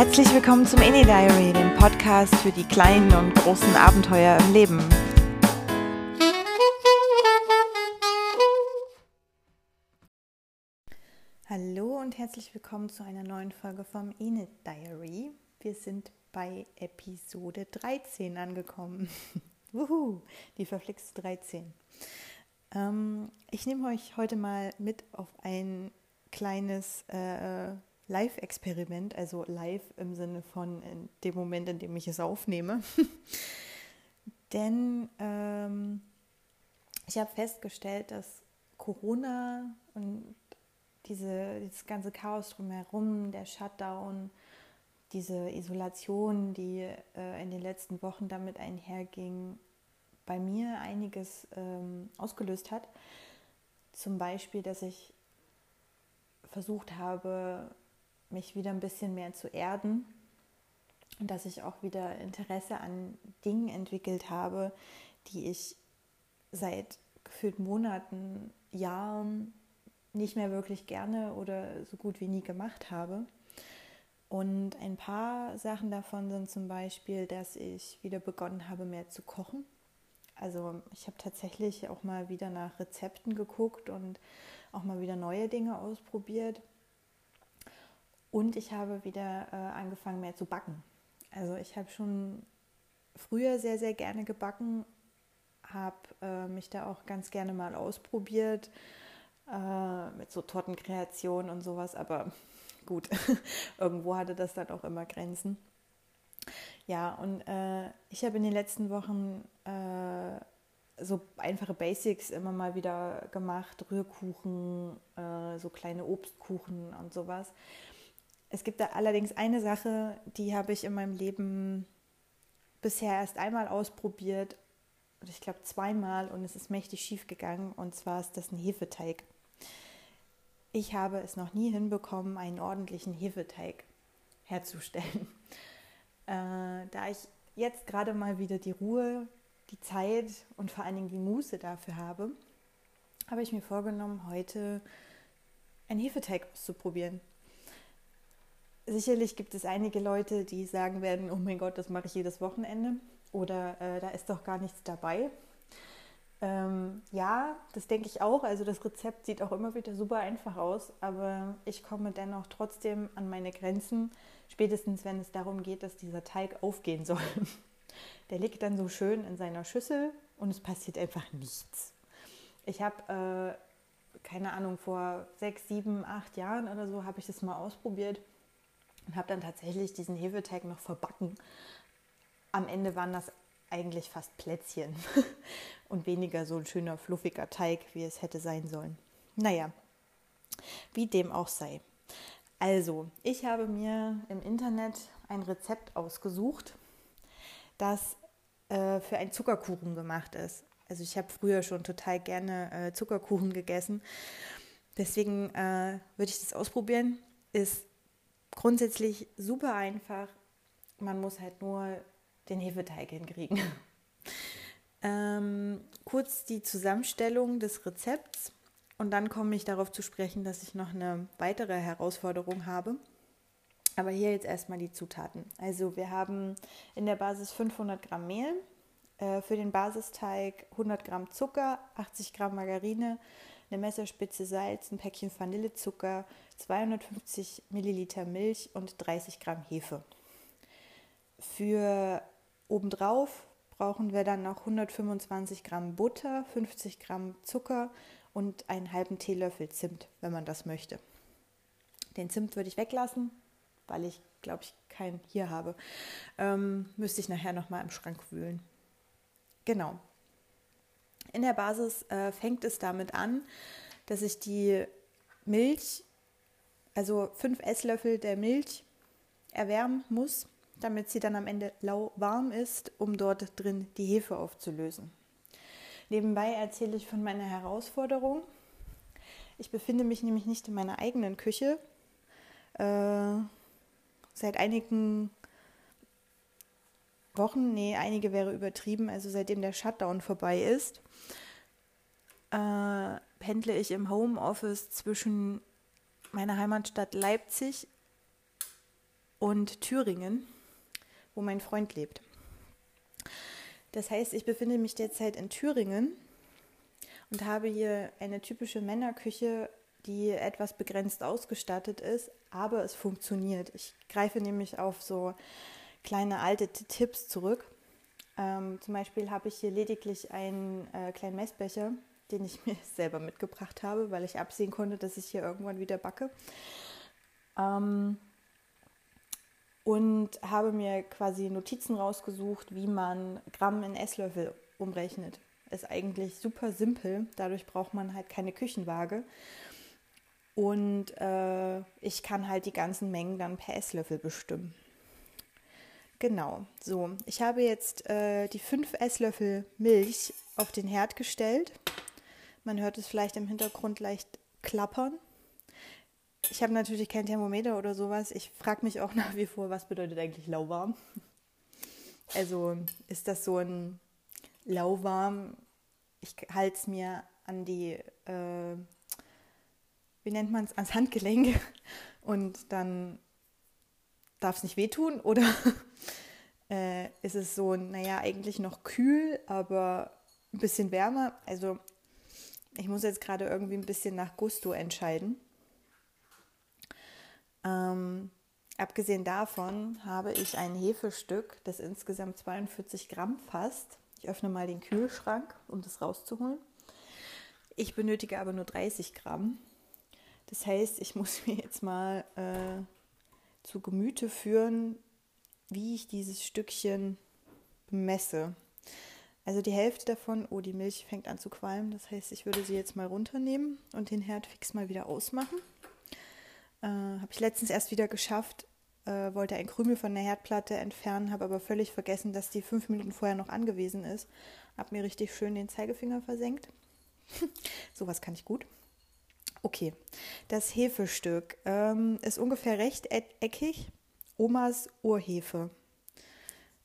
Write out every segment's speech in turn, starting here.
Herzlich willkommen zum Any Diary, dem Podcast für die kleinen und großen Abenteuer im Leben. Hallo und herzlich willkommen zu einer neuen Folge vom Enid Diary. Wir sind bei Episode 13 angekommen. Wuhu, die verflixte 13. Ähm, ich nehme euch heute mal mit auf ein kleines äh, Live-Experiment, also live im Sinne von in dem Moment, in dem ich es aufnehme. Denn ähm, ich habe festgestellt, dass Corona und diese, dieses ganze Chaos drumherum, der Shutdown, diese Isolation, die äh, in den letzten Wochen damit einherging, bei mir einiges ähm, ausgelöst hat. Zum Beispiel, dass ich versucht habe, mich wieder ein bisschen mehr zu erden und dass ich auch wieder Interesse an Dingen entwickelt habe, die ich seit gefühlt Monaten, Jahren nicht mehr wirklich gerne oder so gut wie nie gemacht habe. Und ein paar Sachen davon sind zum Beispiel, dass ich wieder begonnen habe, mehr zu kochen. Also ich habe tatsächlich auch mal wieder nach Rezepten geguckt und auch mal wieder neue Dinge ausprobiert. Und ich habe wieder äh, angefangen mehr zu backen. Also ich habe schon früher sehr, sehr gerne gebacken, habe äh, mich da auch ganz gerne mal ausprobiert äh, mit so Tortenkreationen und sowas, aber gut, irgendwo hatte das dann auch immer Grenzen. Ja, und äh, ich habe in den letzten Wochen äh, so einfache Basics immer mal wieder gemacht, Rührkuchen, äh, so kleine Obstkuchen und sowas. Es gibt da allerdings eine Sache, die habe ich in meinem Leben bisher erst einmal ausprobiert, ich glaube zweimal und es ist mächtig schief gegangen und zwar ist das ein Hefeteig. Ich habe es noch nie hinbekommen, einen ordentlichen Hefeteig herzustellen. Äh, da ich jetzt gerade mal wieder die Ruhe, die Zeit und vor allen Dingen die Muße dafür habe, habe ich mir vorgenommen, heute einen Hefeteig auszuprobieren. Sicherlich gibt es einige Leute, die sagen werden, oh mein Gott, das mache ich jedes Wochenende oder äh, da ist doch gar nichts dabei. Ähm, ja, das denke ich auch. Also das Rezept sieht auch immer wieder super einfach aus, aber ich komme dennoch trotzdem an meine Grenzen, spätestens wenn es darum geht, dass dieser Teig aufgehen soll. Der liegt dann so schön in seiner Schüssel und es passiert einfach nichts. Ich habe, äh, keine Ahnung, vor sechs, sieben, acht Jahren oder so habe ich das mal ausprobiert und habe dann tatsächlich diesen Hefeteig noch verbacken. Am Ende waren das eigentlich fast Plätzchen und weniger so ein schöner, fluffiger Teig, wie es hätte sein sollen. Naja, wie dem auch sei. Also, ich habe mir im Internet ein Rezept ausgesucht, das äh, für einen Zuckerkuchen gemacht ist. Also ich habe früher schon total gerne äh, Zuckerkuchen gegessen. Deswegen äh, würde ich das ausprobieren. Ist grundsätzlich super einfach. Man muss halt nur den Hefeteig hinkriegen. ähm, kurz die Zusammenstellung des Rezepts und dann komme ich darauf zu sprechen, dass ich noch eine weitere Herausforderung habe. Aber hier jetzt erstmal die Zutaten. Also wir haben in der Basis 500 Gramm Mehl, äh, für den Basisteig 100 Gramm Zucker, 80 Gramm Margarine, eine Messerspitze Salz, ein Päckchen Vanillezucker, 250 Milliliter Milch und 30 Gramm Hefe. Für obendrauf brauchen wir dann noch 125 Gramm Butter, 50 Gramm Zucker und einen halben Teelöffel Zimt, wenn man das möchte. Den Zimt würde ich weglassen, weil ich glaube ich keinen hier habe. Ähm, müsste ich nachher noch mal im Schrank wühlen. Genau. In der Basis äh, fängt es damit an, dass ich die Milch also fünf Esslöffel der Milch erwärmen muss, damit sie dann am Ende lauwarm ist, um dort drin die Hefe aufzulösen. Nebenbei erzähle ich von meiner Herausforderung. Ich befinde mich nämlich nicht in meiner eigenen Küche. Äh, seit einigen Wochen, nee, einige wäre übertrieben, also seitdem der Shutdown vorbei ist, äh, pendle ich im Homeoffice zwischen meiner Heimatstadt Leipzig und Thüringen, wo mein Freund lebt. Das heißt, ich befinde mich derzeit in Thüringen und habe hier eine typische Männerküche, die etwas begrenzt ausgestattet ist, aber es funktioniert. Ich greife nämlich auf so kleine alte Tipps zurück. Ähm, zum Beispiel habe ich hier lediglich einen äh, kleinen Messbecher, den ich mir selber mitgebracht habe, weil ich absehen konnte, dass ich hier irgendwann wieder backe. Ähm, und habe mir quasi Notizen rausgesucht, wie man Gramm in Esslöffel umrechnet. Ist eigentlich super simpel. Dadurch braucht man halt keine Küchenwaage. Und äh, ich kann halt die ganzen Mengen dann per Esslöffel bestimmen. Genau, so. Ich habe jetzt äh, die 5 Esslöffel Milch auf den Herd gestellt. Man hört es vielleicht im Hintergrund leicht klappern. Ich habe natürlich kein Thermometer oder sowas. Ich frage mich auch nach wie vor, was bedeutet eigentlich lauwarm? Also ist das so ein lauwarm, ich halte es mir an die, äh, wie nennt man es, ans Handgelenk und dann darf es nicht wehtun oder äh, ist es so, naja, eigentlich noch kühl, aber ein bisschen wärmer. Also ich muss jetzt gerade irgendwie ein bisschen nach Gusto entscheiden. Ähm, abgesehen davon habe ich ein Hefestück, das insgesamt 42 Gramm fasst. Ich öffne mal den Kühlschrank, um das rauszuholen. Ich benötige aber nur 30 Gramm. Das heißt, ich muss mir jetzt mal äh, zu Gemüte führen, wie ich dieses Stückchen messe. Also die Hälfte davon, oh, die Milch fängt an zu qualmen. Das heißt, ich würde sie jetzt mal runternehmen und den Herd fix mal wieder ausmachen. Äh, habe ich letztens erst wieder geschafft. Äh, wollte ein Krümel von der Herdplatte entfernen, habe aber völlig vergessen, dass die fünf Minuten vorher noch angewiesen ist. Habe mir richtig schön den Zeigefinger versenkt. Sowas kann ich gut. Okay, das Hefestück ähm, ist ungefähr rechteckig. Omas Urhefe.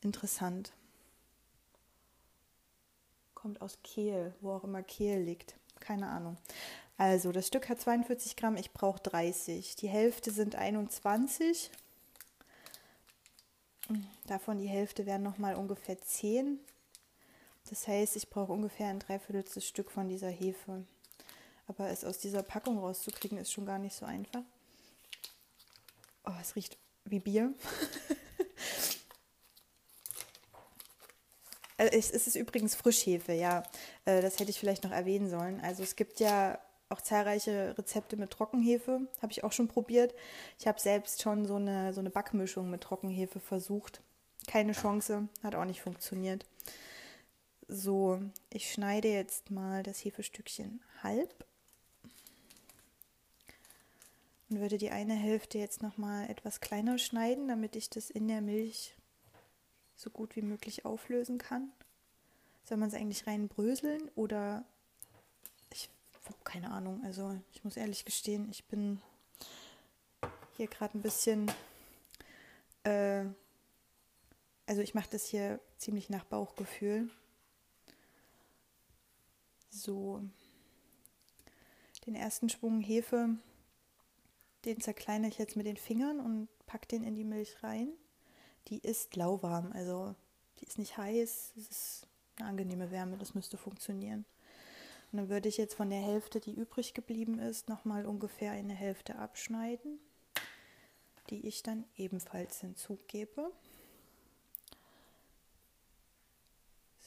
Interessant. Kommt aus Kehl, wo auch immer Kehl liegt. Keine Ahnung. Also, das Stück hat 42 Gramm, ich brauche 30. Die Hälfte sind 21. Davon die Hälfte wären nochmal ungefähr 10. Das heißt, ich brauche ungefähr ein Dreiviertel Stück von dieser Hefe. Aber es aus dieser Packung rauszukriegen, ist schon gar nicht so einfach. Oh, es riecht wie Bier. Äh, es ist übrigens Frischhefe, ja. Äh, das hätte ich vielleicht noch erwähnen sollen. Also es gibt ja auch zahlreiche Rezepte mit Trockenhefe, habe ich auch schon probiert. Ich habe selbst schon so eine, so eine Backmischung mit Trockenhefe versucht. Keine Chance, hat auch nicht funktioniert. So, ich schneide jetzt mal das Hefestückchen halb und würde die eine Hälfte jetzt noch mal etwas kleiner schneiden, damit ich das in der Milch so gut wie möglich auflösen kann. Soll man es eigentlich rein bröseln oder ich habe keine Ahnung. Also ich muss ehrlich gestehen, ich bin hier gerade ein bisschen, äh, also ich mache das hier ziemlich nach Bauchgefühl. So, den ersten Schwung Hefe den zerkleinere ich jetzt mit den Fingern und packe den in die Milch rein. Die ist lauwarm, also die ist nicht heiß, es ist eine angenehme Wärme, das müsste funktionieren. Und dann würde ich jetzt von der Hälfte, die übrig geblieben ist, nochmal ungefähr eine Hälfte abschneiden, die ich dann ebenfalls hinzugebe.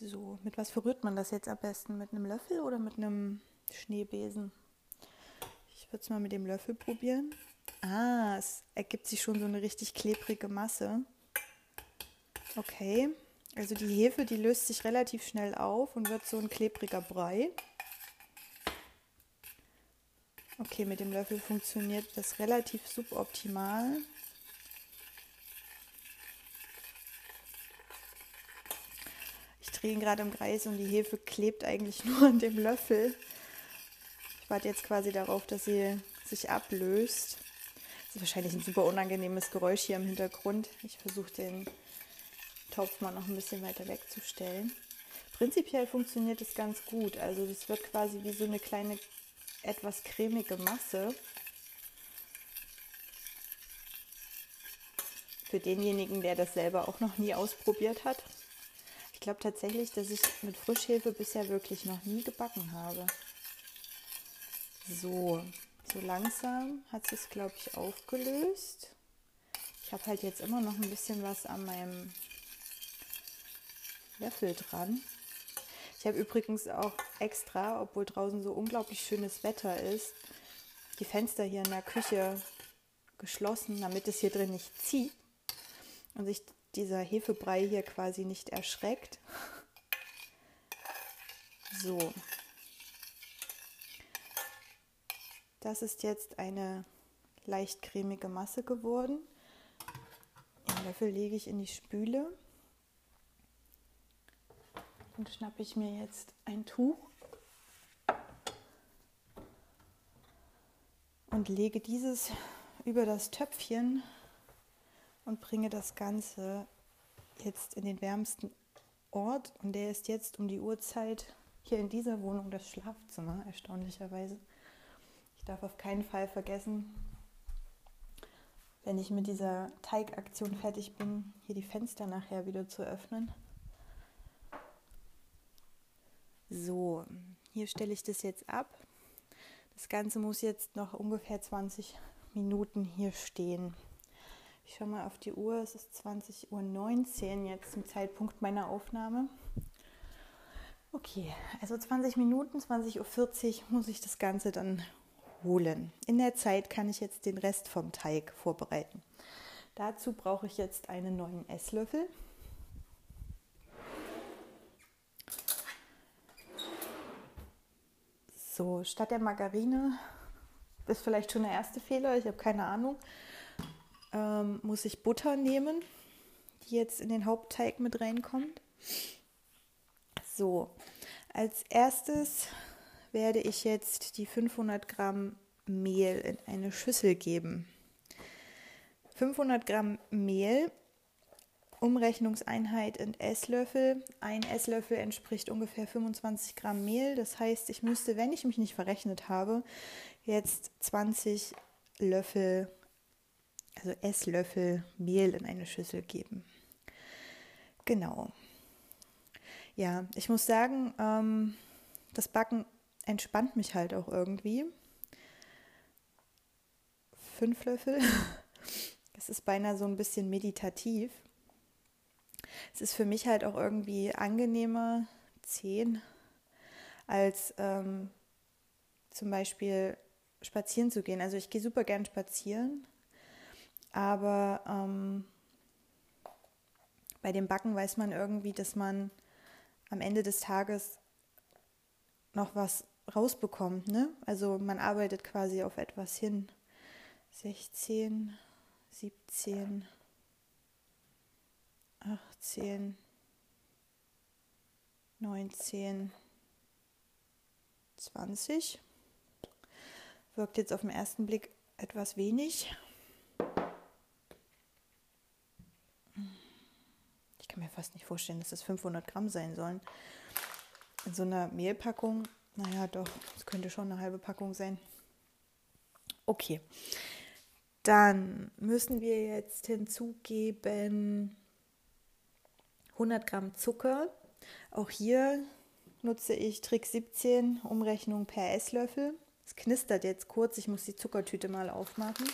So, mit was verrührt man das jetzt am besten? Mit einem Löffel oder mit einem Schneebesen? Ich würde es mal mit dem Löffel probieren. Ah, es ergibt sich schon so eine richtig klebrige Masse. Okay, also die Hefe, die löst sich relativ schnell auf und wird so ein klebriger Brei. Okay, mit dem Löffel funktioniert das relativ suboptimal. Ich drehe ihn gerade im Kreis und die Hefe klebt eigentlich nur an dem Löffel. Ich warte jetzt quasi darauf, dass sie sich ablöst. Wahrscheinlich ein super unangenehmes Geräusch hier im Hintergrund. Ich versuche den Topf mal noch ein bisschen weiter wegzustellen. Prinzipiell funktioniert es ganz gut. Also das wird quasi wie so eine kleine, etwas cremige Masse. Für denjenigen, der das selber auch noch nie ausprobiert hat. Ich glaube tatsächlich, dass ich mit Frischhefe bisher wirklich noch nie gebacken habe. So, so langsam hat es, glaube ich, aufgelöst. Ich habe halt jetzt immer noch ein bisschen was an meinem Löffel dran. Ich habe übrigens auch extra, obwohl draußen so unglaublich schönes Wetter ist, die Fenster hier in der Küche geschlossen, damit es hier drin nicht zieht und sich dieser Hefebrei hier quasi nicht erschreckt. So. Das ist jetzt eine leicht cremige Masse geworden. Den Löffel lege ich in die Spüle und schnappe ich mir jetzt ein Tuch und lege dieses über das Töpfchen und bringe das Ganze jetzt in den wärmsten Ort und der ist jetzt um die Uhrzeit hier in dieser Wohnung das Schlafzimmer, erstaunlicherweise. Darf auf keinen Fall vergessen, wenn ich mit dieser Teigaktion fertig bin, hier die Fenster nachher wieder zu öffnen. So, hier stelle ich das jetzt ab. Das Ganze muss jetzt noch ungefähr 20 Minuten hier stehen. Ich schaue mal auf die Uhr, es ist 20.19 Uhr jetzt zum Zeitpunkt meiner Aufnahme. Okay, also 20 Minuten, 20.40 Uhr muss ich das Ganze dann holen. In der Zeit kann ich jetzt den Rest vom Teig vorbereiten. Dazu brauche ich jetzt einen neuen Esslöffel. So, statt der Margarine ist vielleicht schon der erste Fehler, ich habe keine Ahnung ähm, muss ich Butter nehmen, die jetzt in den Hauptteig mit reinkommt. So, als erstes werde ich jetzt die 500 Gramm Mehl in eine Schüssel geben. 500 Gramm Mehl, Umrechnungseinheit in Esslöffel. Ein Esslöffel entspricht ungefähr 25 Gramm Mehl. Das heißt, ich müsste, wenn ich mich nicht verrechnet habe, jetzt 20 Löffel also Esslöffel Mehl in eine Schüssel geben. Genau. Ja, ich muss sagen, ähm, das Backen entspannt mich halt auch irgendwie. Fünf Löffel. Es ist beinahe so ein bisschen meditativ. Es ist für mich halt auch irgendwie angenehmer, zehn, als ähm, zum Beispiel spazieren zu gehen. Also ich gehe super gern spazieren aber ähm, bei dem Backen weiß man irgendwie, dass man am Ende des Tages noch was rausbekommt. Ne? Also man arbeitet quasi auf etwas hin. 16, 17, 18, 19, 20. Wirkt jetzt auf den ersten Blick etwas wenig. kann mir fast nicht vorstellen, dass das 500 Gramm sein sollen. In so einer Mehlpackung, naja, doch, es könnte schon eine halbe Packung sein. Okay. Dann müssen wir jetzt hinzugeben 100 Gramm Zucker. Auch hier nutze ich Trick 17, Umrechnung per Esslöffel. Es knistert jetzt kurz, ich muss die Zuckertüte mal aufmachen.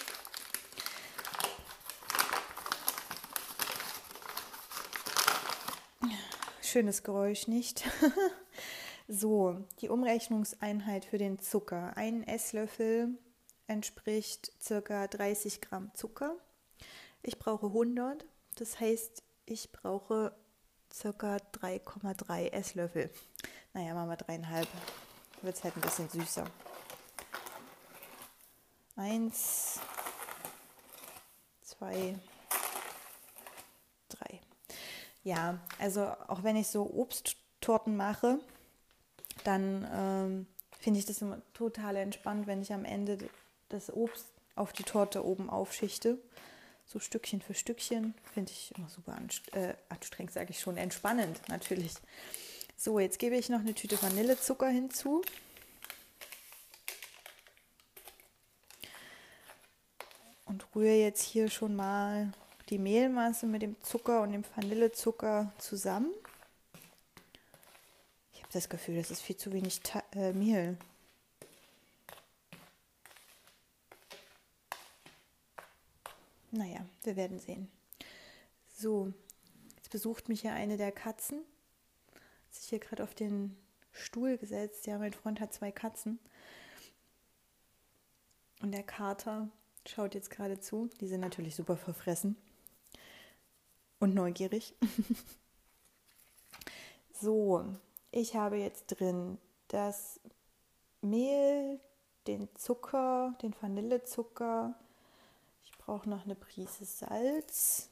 Schönes Geräusch, nicht? so, die Umrechnungseinheit für den Zucker. Ein Esslöffel entspricht ca. 30 Gramm Zucker. Ich brauche 100, das heißt, ich brauche ca. 3,3 Esslöffel. Naja, machen wir dreieinhalb. Wird es halt ein bisschen süßer. Eins, zwei, ja, also auch wenn ich so Obsttorten mache, dann ähm, finde ich das immer total entspannt, wenn ich am Ende das Obst auf die Torte oben aufschichte. So Stückchen für Stückchen. Finde ich immer super äh, anstrengend, sage ich schon. Entspannend natürlich. So, jetzt gebe ich noch eine Tüte Vanillezucker hinzu. Und rühre jetzt hier schon mal die Mehlmasse mit dem Zucker und dem Vanillezucker zusammen. Das Gefühl, das ist viel zu wenig Ta äh, Mehl. Naja, wir werden sehen. So, jetzt besucht mich ja eine der Katzen. Sich hier gerade auf den Stuhl gesetzt. Ja, mein Freund hat zwei Katzen. Und der Kater schaut jetzt gerade zu. Die sind natürlich super verfressen und neugierig. so, ich habe jetzt drin das Mehl, den Zucker, den Vanillezucker. Ich brauche noch eine Prise Salz.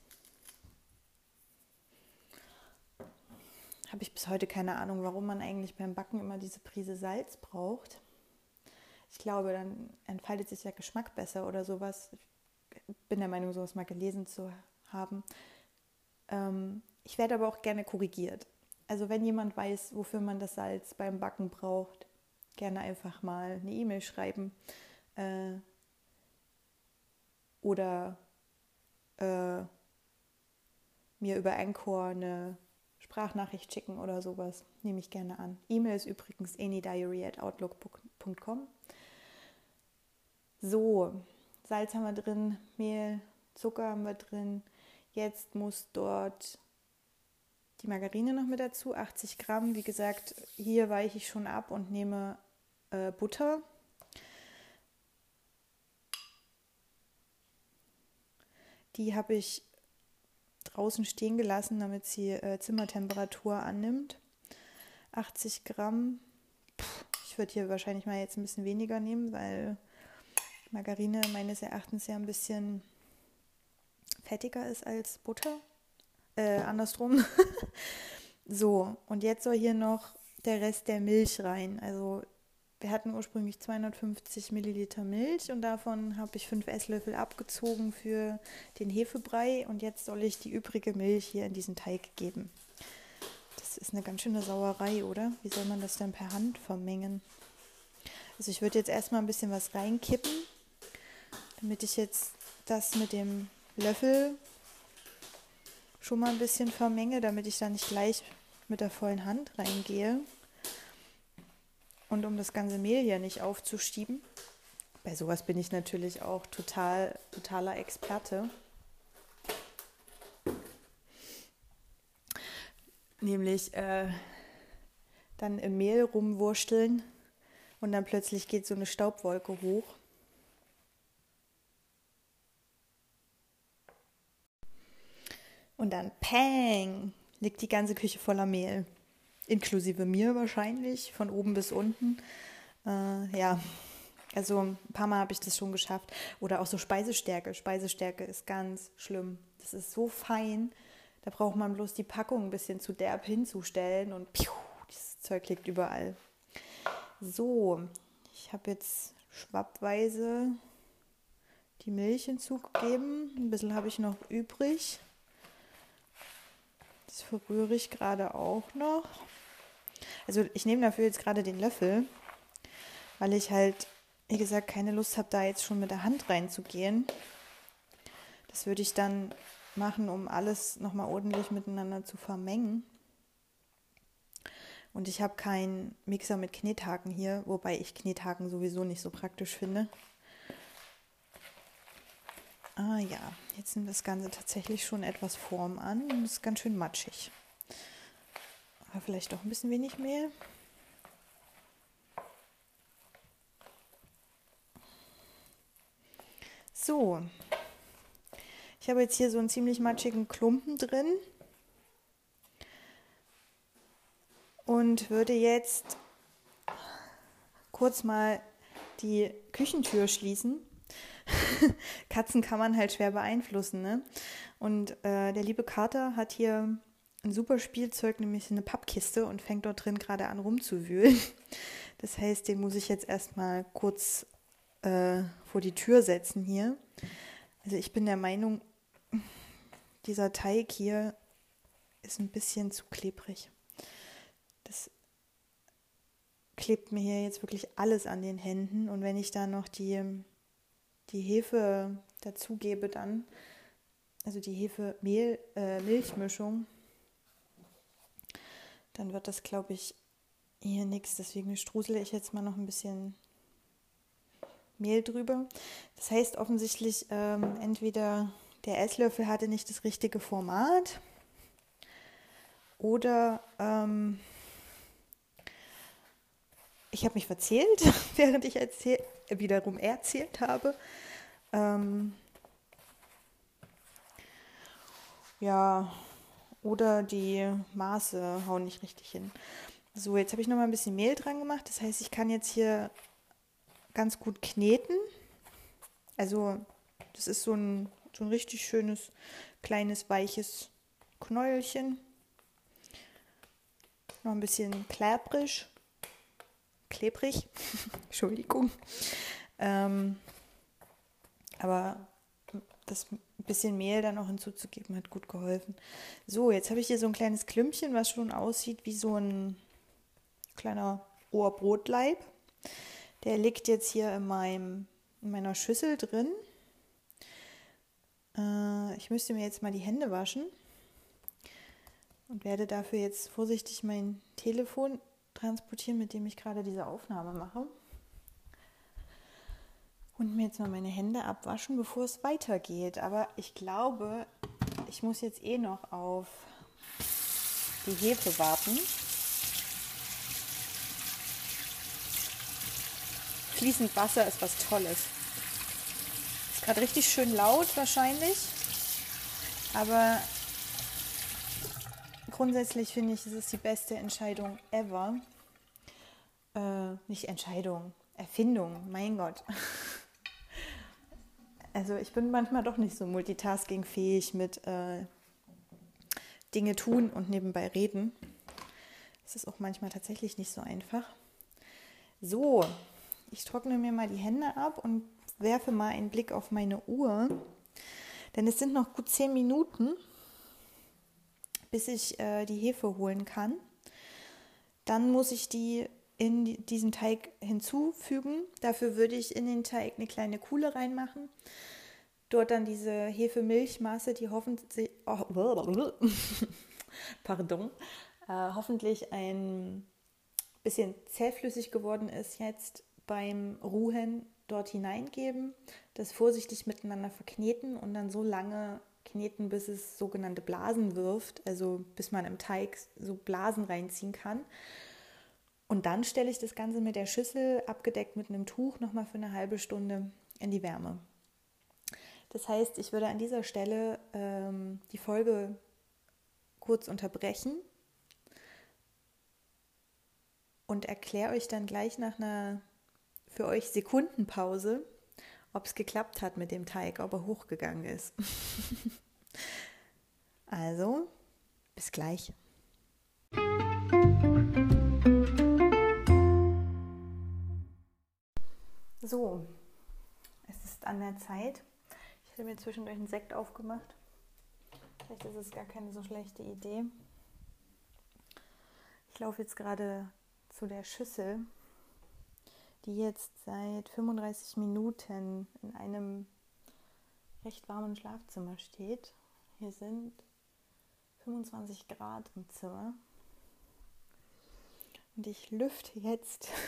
Habe ich bis heute keine Ahnung, warum man eigentlich beim Backen immer diese Prise Salz braucht. Ich glaube, dann entfaltet sich der Geschmack besser oder sowas. Ich bin der Meinung, sowas mal gelesen zu haben. Ähm, ich werde aber auch gerne korrigiert. Also wenn jemand weiß, wofür man das Salz beim Backen braucht, gerne einfach mal eine E-Mail schreiben äh, oder äh, mir über Encore eine Sprachnachricht schicken oder sowas. Nehme ich gerne an. E-Mail ist übrigens anydiary@outlook.com. So, Salz haben wir drin, Mehl, Zucker haben wir drin. Jetzt muss dort die Margarine noch mit dazu, 80 Gramm. Wie gesagt, hier weiche ich schon ab und nehme äh, Butter. Die habe ich draußen stehen gelassen, damit sie äh, Zimmertemperatur annimmt. 80 Gramm. Puh, ich würde hier wahrscheinlich mal jetzt ein bisschen weniger nehmen, weil Margarine meines Erachtens ja ein bisschen fettiger ist als Butter. Äh, andersrum. so, und jetzt soll hier noch der Rest der Milch rein. Also wir hatten ursprünglich 250 Milliliter Milch und davon habe ich fünf Esslöffel abgezogen für den Hefebrei und jetzt soll ich die übrige Milch hier in diesen Teig geben. Das ist eine ganz schöne Sauerei, oder? Wie soll man das denn per Hand vermengen? Also ich würde jetzt erstmal ein bisschen was reinkippen damit ich jetzt das mit dem Löffel schon mal ein bisschen vermenge, damit ich da nicht gleich mit der vollen Hand reingehe. Und um das ganze Mehl hier nicht aufzuschieben. Bei sowas bin ich natürlich auch total, totaler Experte. Nämlich äh, dann im Mehl rumwursteln und dann plötzlich geht so eine Staubwolke hoch. Und dann Peng, liegt die ganze Küche voller Mehl. Inklusive mir wahrscheinlich, von oben bis unten. Äh, ja, also ein paar Mal habe ich das schon geschafft. Oder auch so Speisestärke. Speisestärke ist ganz schlimm. Das ist so fein. Da braucht man bloß die Packung ein bisschen zu derb hinzustellen und piu, dieses Zeug liegt überall. So, ich habe jetzt schwappweise die Milch hinzugegeben. Ein bisschen habe ich noch übrig. Das verrühre ich gerade auch noch. Also ich nehme dafür jetzt gerade den Löffel, weil ich halt, wie gesagt, keine Lust habe, da jetzt schon mit der Hand reinzugehen. Das würde ich dann machen, um alles nochmal ordentlich miteinander zu vermengen. Und ich habe keinen Mixer mit Knethaken hier, wobei ich Knethaken sowieso nicht so praktisch finde. Ah ja, jetzt nimmt das Ganze tatsächlich schon etwas Form an und ist ganz schön matschig. Aber vielleicht doch ein bisschen wenig Mehl. So, ich habe jetzt hier so einen ziemlich matschigen Klumpen drin und würde jetzt kurz mal die Küchentür schließen Katzen kann man halt schwer beeinflussen, ne? Und äh, der liebe Kater hat hier ein super Spielzeug, nämlich eine Pappkiste und fängt dort drin gerade an rumzuwühlen. Das heißt, den muss ich jetzt erstmal kurz äh, vor die Tür setzen hier. Also ich bin der Meinung, dieser Teig hier ist ein bisschen zu klebrig. Das klebt mir hier jetzt wirklich alles an den Händen und wenn ich da noch die die Hefe dazugebe dann, also die Hefe-Mehl-Milchmischung, äh, dann wird das, glaube ich, hier nichts. Deswegen strusele ich jetzt mal noch ein bisschen Mehl drüber. Das heißt offensichtlich, ähm, entweder der Esslöffel hatte nicht das richtige Format oder ähm, ich habe mich verzählt, während ich erzähl wiederum erzählt habe. Ähm, ja, oder die Maße hauen nicht richtig hin. So, jetzt habe ich noch mal ein bisschen Mehl dran gemacht. Das heißt, ich kann jetzt hier ganz gut kneten. Also, das ist so ein, so ein richtig schönes, kleines, weiches Knäuelchen. Noch ein bisschen klebrig. Klebrig. Entschuldigung. Ähm, aber das bisschen Mehl dann auch hinzuzugeben hat gut geholfen. So, jetzt habe ich hier so ein kleines Klümpchen, was schon aussieht wie so ein kleiner Ohrbrotleib. Der liegt jetzt hier in, meinem, in meiner Schüssel drin. Äh, ich müsste mir jetzt mal die Hände waschen und werde dafür jetzt vorsichtig mein Telefon transportieren, mit dem ich gerade diese Aufnahme mache. Und mir jetzt mal meine Hände abwaschen, bevor es weitergeht. Aber ich glaube, ich muss jetzt eh noch auf die Hefe warten. Fließend Wasser ist was Tolles. Ist gerade richtig schön laut wahrscheinlich. Aber grundsätzlich finde ich, es ist die beste Entscheidung ever. Äh, nicht Entscheidung, Erfindung, mein Gott. Also ich bin manchmal doch nicht so multitaskingfähig mit äh, Dinge tun und nebenbei reden. Es ist auch manchmal tatsächlich nicht so einfach. So, ich trockne mir mal die Hände ab und werfe mal einen Blick auf meine Uhr. Denn es sind noch gut zehn Minuten, bis ich äh, die Hefe holen kann. Dann muss ich die in diesen Teig hinzufügen. Dafür würde ich in den Teig eine kleine Kuhle reinmachen. Dort dann diese Hefemilchmasse, die hoffentlich, oh, pardon, äh, hoffentlich ein bisschen zähflüssig geworden ist, jetzt beim Ruhen dort hineingeben, das vorsichtig miteinander verkneten und dann so lange kneten, bis es sogenannte Blasen wirft, also bis man im Teig so Blasen reinziehen kann. Und dann stelle ich das Ganze mit der Schüssel abgedeckt mit einem Tuch nochmal für eine halbe Stunde in die Wärme. Das heißt, ich würde an dieser Stelle ähm, die Folge kurz unterbrechen und erkläre euch dann gleich nach einer für euch Sekundenpause, ob es geklappt hat mit dem Teig, ob er hochgegangen ist. also, bis gleich. So, es ist an der Zeit. Ich habe mir zwischendurch einen Sekt aufgemacht. Vielleicht ist es gar keine so schlechte Idee. Ich laufe jetzt gerade zu der Schüssel, die jetzt seit 35 Minuten in einem recht warmen Schlafzimmer steht. Hier sind 25 Grad im Zimmer. Und ich lüfte jetzt.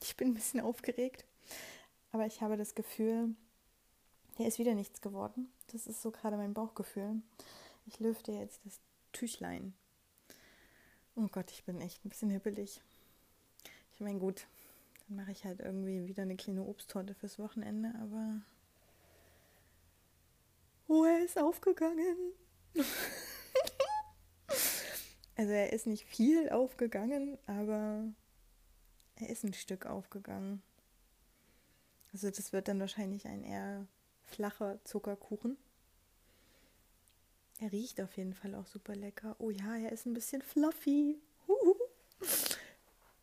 Ich bin ein bisschen aufgeregt. Aber ich habe das Gefühl, hier ist wieder nichts geworden. Das ist so gerade mein Bauchgefühl. Ich lüfte jetzt das Tüchlein. Oh Gott, ich bin echt ein bisschen hippelig. Ich meine, gut, dann mache ich halt irgendwie wieder eine kleine Obsttorte fürs Wochenende, aber. Oh, er ist aufgegangen. also, er ist nicht viel aufgegangen, aber er ist ein Stück aufgegangen. Also das wird dann wahrscheinlich ein eher flacher Zuckerkuchen. Er riecht auf jeden Fall auch super lecker. Oh ja, er ist ein bisschen fluffy.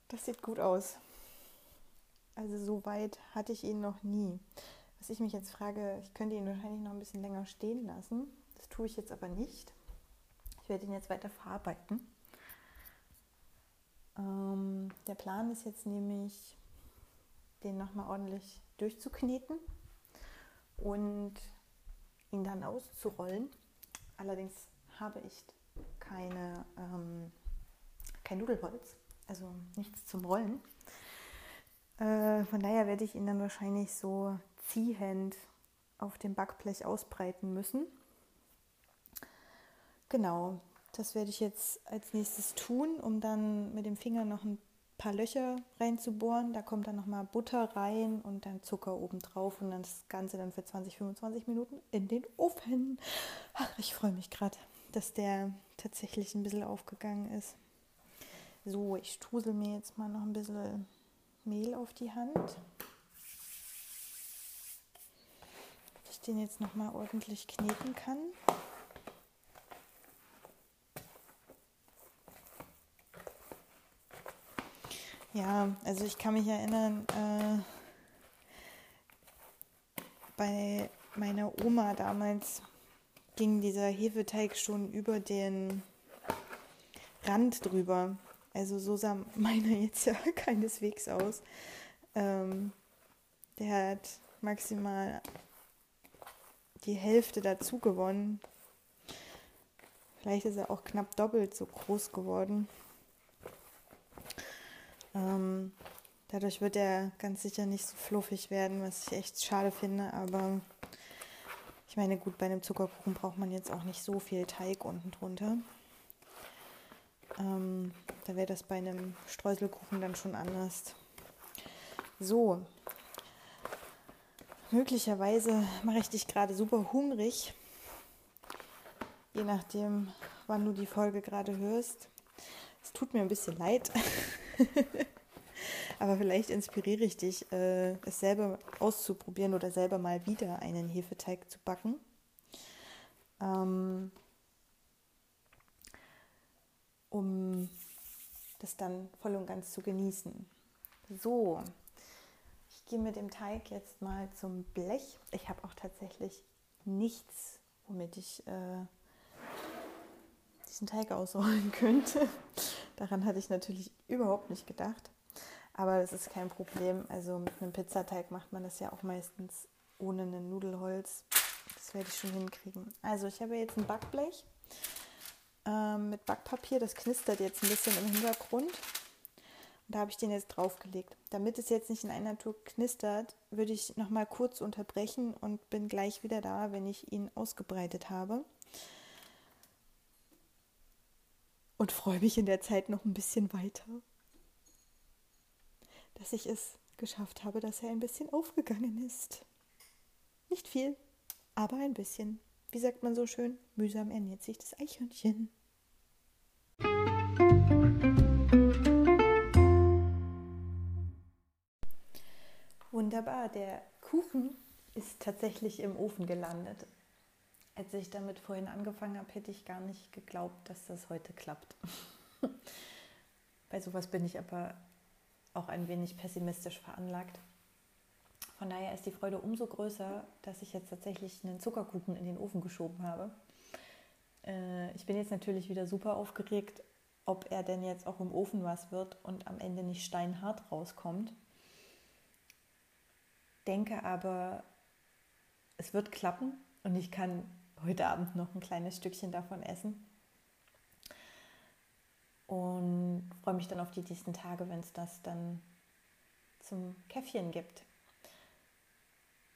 Das sieht gut aus. Also so weit hatte ich ihn noch nie. Was ich mich jetzt frage, ich könnte ihn wahrscheinlich noch ein bisschen länger stehen lassen. Das tue ich jetzt aber nicht. Ich werde ihn jetzt weiter verarbeiten. Ähm, der Plan ist jetzt nämlich, den nochmal ordentlich durchzukneten und ihn dann auszurollen. Allerdings habe ich keine, ähm, kein Nudelholz, also nichts zum Rollen. Äh, von daher werde ich ihn dann wahrscheinlich so ziehend auf dem Backblech ausbreiten müssen. Genau, das werde ich jetzt als nächstes tun, um dann mit dem Finger noch ein paar Löcher reinzubohren. Da kommt dann nochmal Butter rein und dann Zucker oben drauf und dann das Ganze dann für 20, 25 Minuten in den Ofen. Ach, ich freue mich gerade, dass der tatsächlich ein bisschen aufgegangen ist. So, ich strusel mir jetzt mal noch ein bisschen Mehl auf die Hand. Dass ich den jetzt nochmal ordentlich kneten kann. Ja, also ich kann mich erinnern, äh, bei meiner Oma damals ging dieser Hefeteig schon über den Rand drüber. Also so sah meiner jetzt ja keineswegs aus. Ähm, der hat maximal die Hälfte dazu gewonnen. Vielleicht ist er auch knapp doppelt so groß geworden. Ähm, dadurch wird er ganz sicher nicht so fluffig werden, was ich echt schade finde. Aber ich meine, gut, bei einem Zuckerkuchen braucht man jetzt auch nicht so viel Teig unten drunter. Ähm, da wäre das bei einem Streuselkuchen dann schon anders. So, möglicherweise mache ich dich gerade super hungrig, je nachdem, wann du die Folge gerade hörst. Es tut mir ein bisschen leid. Aber vielleicht inspiriere ich dich, äh, es selber auszuprobieren oder selber mal wieder einen Hefeteig zu backen. Ähm, um das dann voll und ganz zu genießen. So, ich gehe mit dem Teig jetzt mal zum Blech. Ich habe auch tatsächlich nichts, womit ich äh, diesen Teig ausrollen könnte. Daran hatte ich natürlich überhaupt nicht gedacht. Aber das ist kein Problem. Also mit einem Pizzateig macht man das ja auch meistens ohne ein Nudelholz. Das werde ich schon hinkriegen. Also ich habe jetzt ein Backblech ähm, mit Backpapier. Das knistert jetzt ein bisschen im Hintergrund. Und da habe ich den jetzt draufgelegt. Damit es jetzt nicht in einer Tour knistert, würde ich noch mal kurz unterbrechen und bin gleich wieder da, wenn ich ihn ausgebreitet habe. und freue mich in der Zeit noch ein bisschen weiter, dass ich es geschafft habe, dass er ein bisschen aufgegangen ist. Nicht viel, aber ein bisschen. Wie sagt man so schön, mühsam ernährt sich das Eichhörnchen. Wunderbar, der Kuchen ist tatsächlich im Ofen gelandet als ich damit vorhin angefangen habe, hätte ich gar nicht geglaubt, dass das heute klappt. Bei sowas bin ich aber auch ein wenig pessimistisch veranlagt. Von daher ist die Freude umso größer, dass ich jetzt tatsächlich einen Zuckerkuchen in den Ofen geschoben habe. Äh, ich bin jetzt natürlich wieder super aufgeregt, ob er denn jetzt auch im Ofen was wird und am Ende nicht steinhart rauskommt. Denke aber, es wird klappen und ich kann heute Abend noch ein kleines Stückchen davon essen. Und freue mich dann auf die nächsten Tage, wenn es das dann zum Käffchen gibt.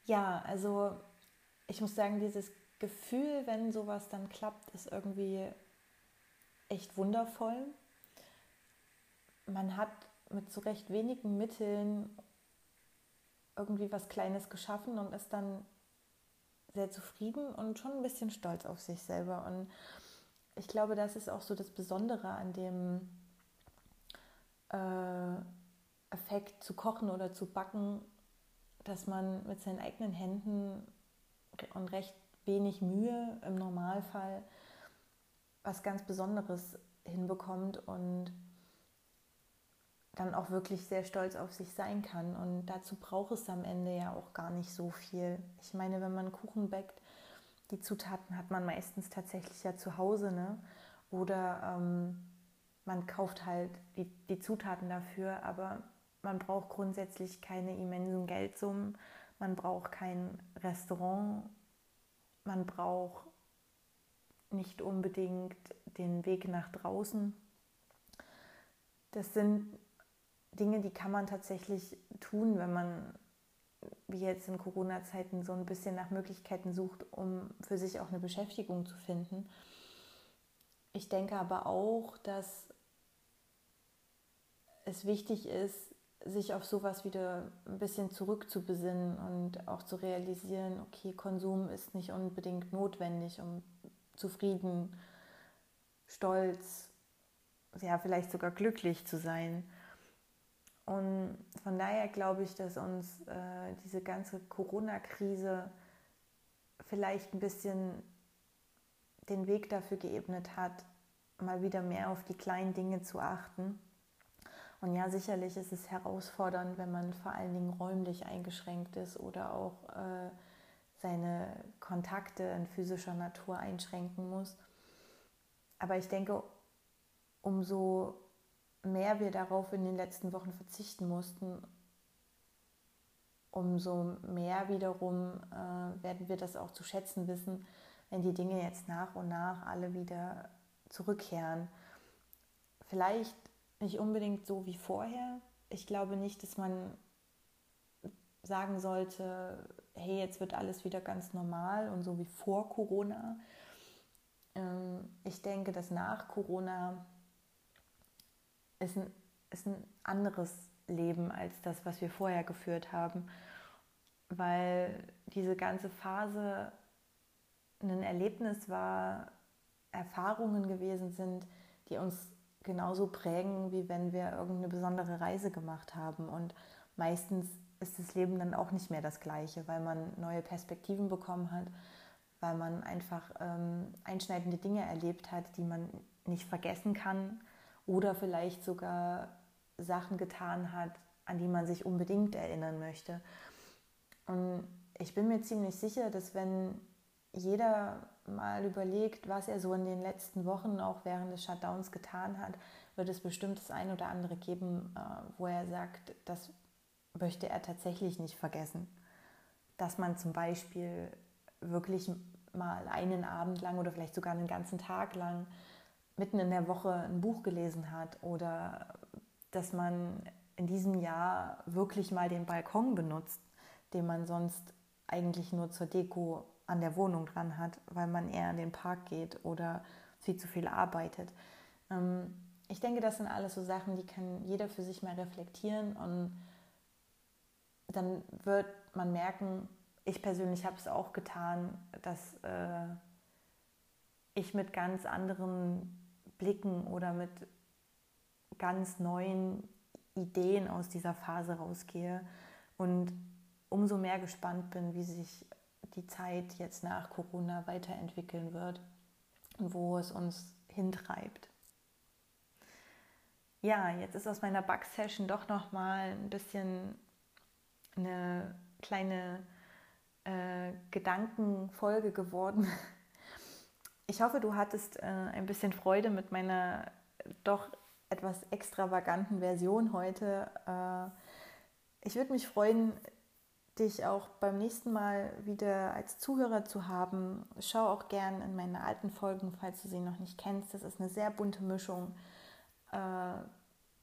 Ja, also ich muss sagen, dieses Gefühl, wenn sowas dann klappt, ist irgendwie echt wundervoll. Man hat mit so recht wenigen Mitteln irgendwie was Kleines geschaffen und ist dann sehr zufrieden und schon ein bisschen stolz auf sich selber. Und ich glaube, das ist auch so das Besondere an dem äh, Effekt zu kochen oder zu backen, dass man mit seinen eigenen Händen und recht wenig Mühe im Normalfall was ganz Besonderes hinbekommt und dann auch wirklich sehr stolz auf sich sein kann. Und dazu braucht es am Ende ja auch gar nicht so viel. Ich meine, wenn man Kuchen backt, die Zutaten hat man meistens tatsächlich ja zu Hause, ne? Oder ähm, man kauft halt die, die Zutaten dafür, aber man braucht grundsätzlich keine immensen Geldsummen, man braucht kein Restaurant, man braucht nicht unbedingt den Weg nach draußen. Das sind Dinge, die kann man tatsächlich tun, wenn man wie jetzt in Corona-Zeiten so ein bisschen nach Möglichkeiten sucht, um für sich auch eine Beschäftigung zu finden. Ich denke aber auch, dass es wichtig ist, sich auf sowas wieder ein bisschen zurückzubesinnen und auch zu realisieren, okay, Konsum ist nicht unbedingt notwendig, um zufrieden, stolz, ja, vielleicht sogar glücklich zu sein. Und von daher glaube ich, dass uns äh, diese ganze Corona-Krise vielleicht ein bisschen den Weg dafür geebnet hat, mal wieder mehr auf die kleinen Dinge zu achten. Und ja, sicherlich ist es herausfordernd, wenn man vor allen Dingen räumlich eingeschränkt ist oder auch äh, seine Kontakte in physischer Natur einschränken muss. Aber ich denke, umso mehr wir darauf in den letzten Wochen verzichten mussten, umso mehr wiederum äh, werden wir das auch zu schätzen wissen, wenn die Dinge jetzt nach und nach alle wieder zurückkehren. Vielleicht nicht unbedingt so wie vorher. Ich glaube nicht, dass man sagen sollte, hey, jetzt wird alles wieder ganz normal und so wie vor Corona. Ähm, ich denke, dass nach Corona ist ein, ist ein anderes Leben als das, was wir vorher geführt haben, weil diese ganze Phase ein Erlebnis war, Erfahrungen gewesen sind, die uns genauso prägen, wie wenn wir irgendeine besondere Reise gemacht haben. Und meistens ist das Leben dann auch nicht mehr das gleiche, weil man neue Perspektiven bekommen hat, weil man einfach ähm, einschneidende Dinge erlebt hat, die man nicht vergessen kann oder vielleicht sogar Sachen getan hat, an die man sich unbedingt erinnern möchte. Und ich bin mir ziemlich sicher, dass wenn jeder mal überlegt, was er so in den letzten Wochen auch während des Shutdowns getan hat, wird es bestimmt das ein oder andere geben, äh, wo er sagt, das möchte er tatsächlich nicht vergessen. Dass man zum Beispiel wirklich mal einen Abend lang oder vielleicht sogar einen ganzen Tag lang mitten in der Woche ein Buch gelesen hat oder dass man in diesem Jahr wirklich mal den Balkon benutzt, den man sonst eigentlich nur zur Deko an der Wohnung dran hat, weil man eher in den Park geht oder viel zu viel arbeitet. Ähm, ich denke, das sind alles so Sachen, die kann jeder für sich mal reflektieren und dann wird man merken, ich persönlich habe es auch getan, dass äh, ich mit ganz anderen Blicken oder mit ganz neuen Ideen aus dieser Phase rausgehe und umso mehr gespannt bin, wie sich die Zeit jetzt nach Corona weiterentwickeln wird und wo es uns hintreibt. Ja, jetzt ist aus meiner Bug-Session doch noch mal ein bisschen eine kleine äh, Gedankenfolge geworden, ich hoffe, du hattest äh, ein bisschen Freude mit meiner doch etwas extravaganten Version heute. Äh, ich würde mich freuen, dich auch beim nächsten Mal wieder als Zuhörer zu haben. Schau auch gern in meine alten Folgen, falls du sie noch nicht kennst. Das ist eine sehr bunte Mischung. Äh,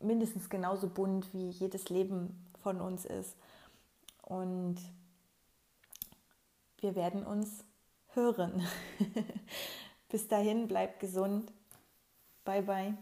mindestens genauso bunt wie jedes Leben von uns ist. Und wir werden uns hören. Bis dahin, bleibt gesund. Bye bye.